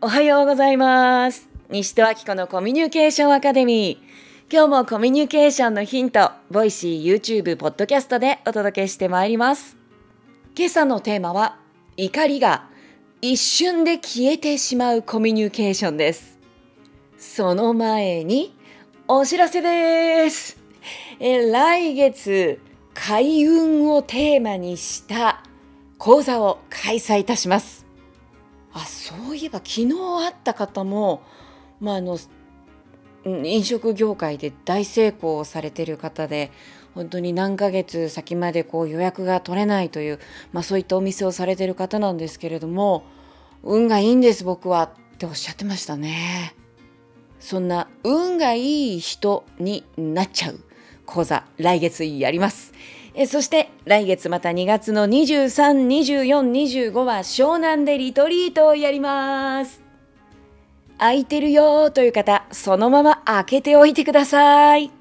おはようございます。西戸明子のコミュニケーションアカデミー。今日もコミュニケーションのヒントボイシー YouTube ポッドキャストでお届けしてまいります。今朝のテーマは怒りが一瞬で消えてしまうコミュニケーションです。その前にお知らせです。え来月開運をテーマにした講座を開催いたします。そういえば昨日会った方も、まあ、あの飲食業界で大成功されてる方で本当に何ヶ月先までこう予約が取れないという、まあ、そういったお店をされてる方なんですけれども運がいいんです僕はっておっしゃってましたね。そんな運がいい人になっちゃう講座来月やります。えそして来月また2月の23、24、25は湘南でリトリートをやります。空いてるよという方、そのまま開けておいてください。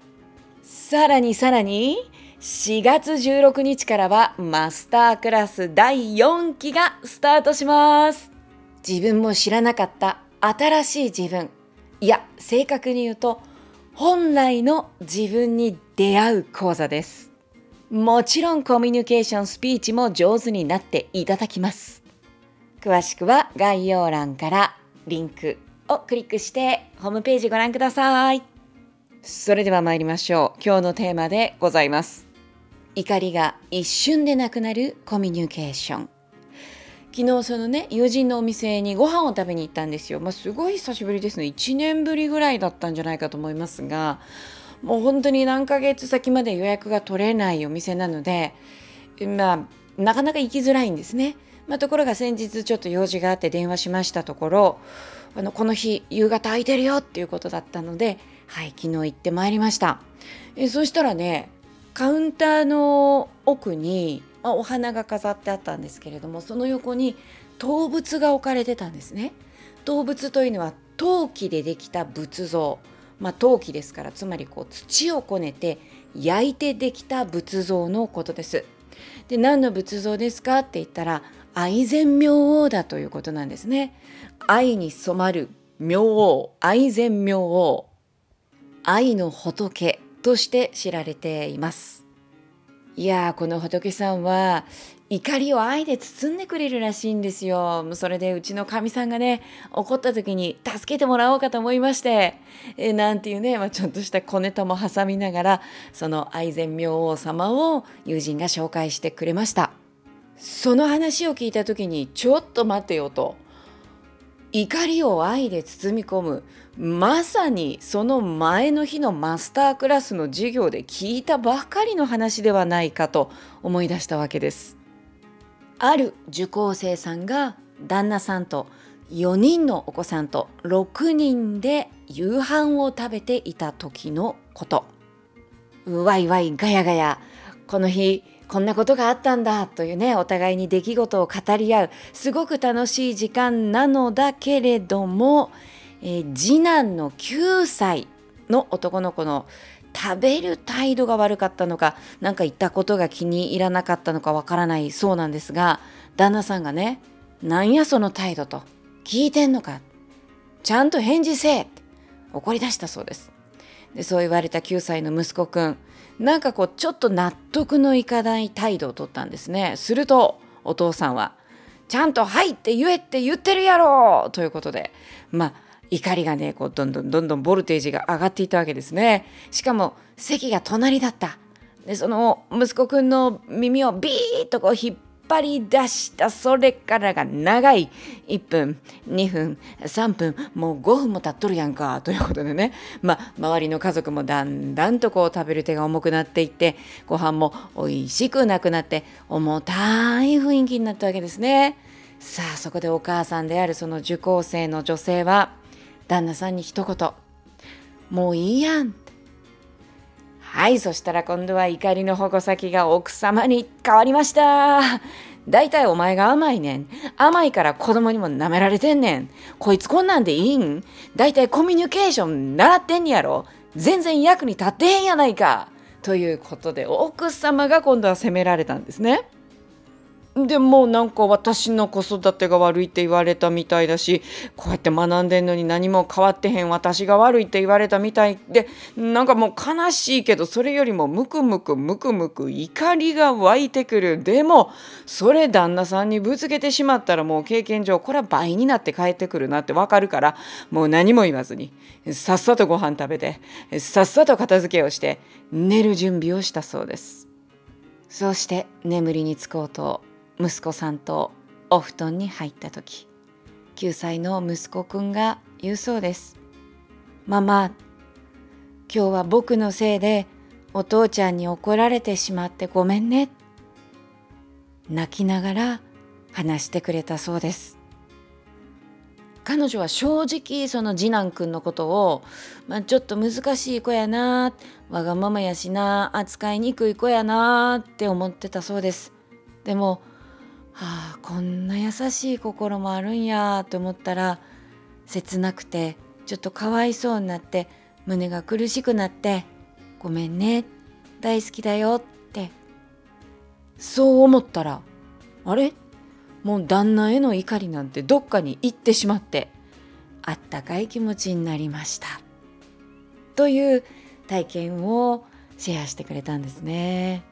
さらにさらに、4月16日からはマスタークラス第4期がスタートします。自分も知らなかった新しい自分。いや、正確に言うと、本来の自分に出会う講座です。もちろんコミュニケーションスピーチも上手になっていただきます。詳しくは概要欄からリンクをクリックしてホームページご覧ください。それでは参りましょう。今日のテーマでございます。怒りが一瞬でなくなるコミュニケーション。昨日そのね友人のお店にご飯を食べに行ったんですよ。まあ、すごい久しぶりですね。1年ぶりぐらいだったんじゃないかと思いますがもう本当に何ヶ月先まで予約が取れないお店なので、まあ、なかなか行きづらいんですね。まあ、ところが先日ちょっと用事があって電話しましたところあのこの日夕方空いてるよっていうことだったので、はい、昨日行ってまいりました。えそしたらねカウンターの奥に、まあ、お花が飾ってあったんですけれどもその横に動物が置かれてたんですね。動物というのは陶器でできた仏像。まあ、陶器ですからつまりこう土をこねて焼いてできた仏像のことです。で何の仏像ですかって言ったら愛禅明王だということなんですね。愛に染まる明王愛禅明王愛の仏として知られています。いやこの仏さんは怒りを愛で包んでくれるらしいんですよ。それでうちのかみさんがね怒った時に助けてもらおうかと思いましてえなんていうね、まあ、ちょっとした小ネタも挟みながらその愛禅明王様を友人が紹介してくれました。その話を聞いた時にちょっと待てよと怒りを愛で包み込むまさにその前の日のマスタークラスの授業で聞いたばかりの話ではないかと思い出したわけです。ある受講生さんが旦那さんと4人のお子さんと6人で夕飯を食べていた時のこと。わいわいガヤガヤこの日こんなことがあったんだというねお互いに出来事を語り合うすごく楽しい時間なのだけれども、えー、次男の9歳の男の子の食べる態度が悪かったのか何か言ったことが気に入らなかったのかわからないそうなんですが旦那さんがね「なんやその態度」と「聞いてんのか」「ちゃんと返事せえ」って怒り出したそうです。でそう言われた9歳の息子くんなんかこうちょっと納得のいかない態度をとったんですね。するとお父さんは「ちゃんとはいって言えって言ってるやろ!」ということでまあ怒りがねこうどんどんどんどんボルテージが上がっていたわけですね。しかも席が隣だった。でその息子くんの耳をビーッとこう引っ張り出した。それからが長い。1分2分3分もう5分も経っとるやんか。ということでね。まあ周りの家族もだんだんとこう食べる手が重くなっていってご飯も美味しくなくなって重たい雰囲気になったわけですね。さあそこでお母さんであるその受講生の女性は旦那さんに一言「もういいやん」はいそしたら今度は怒りの矛先が奥様に変わりました。だいたいお前が甘いねん。甘いから子供にも舐められてんねん。こいつこんなんでいいん？だいたいコミュニケーション習ってんやろ。全然役に立ってへんやないか。ということで奥様が今度は責められたんですね。でもなんか私の子育てが悪いって言われたみたいだしこうやって学んでんのに何も変わってへん私が悪いって言われたみたいでなんかもう悲しいけどそれよりもムクムクムクムク怒りが湧いてくるでもそれ旦那さんにぶつけてしまったらもう経験上これは倍になって帰ってくるなってわかるからもう何も言わずにさっさとご飯食べてさっさと片付けをして寝る準備をしたそうです。そうして眠りにつこうと息子さんとお布団に入った時9歳の息子くんが言うそうです「ママ今日は僕のせいでお父ちゃんに怒られてしまってごめんね」泣きながら話してくれたそうです。彼女は正直その次男くんのことを、まあ、ちょっと難しい子やなわがままやしな扱いにくい子やなって思ってたそうです。でもはあこんな優しい心もあるんやと思ったら切なくてちょっとかわいそうになって胸が苦しくなって「ごめんね大好きだよ」って。そう思ったらあれ？もう旦那への怒りなんてどっかに行ってしまってあったかい気持ちになりました。という体験をシェアしてくれたんですね。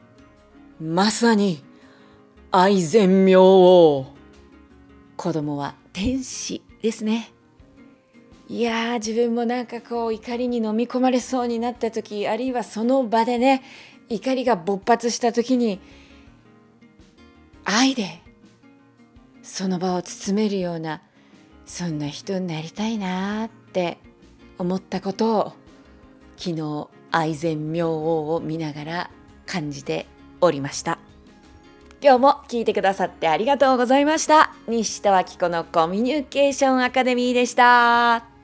まさに愛善妙王子供は天使ですねいや自分もなんかこう怒りに飲み込まれそうになった時あるいはその場でね怒りが勃発した時に愛でその場を包めるようなそんな人になりたいなって思ったことを昨日愛善明王を見ながら感じておりました。今日も聞いてくださってありがとうございました。西田脇子のコミュニケーションアカデミーでした。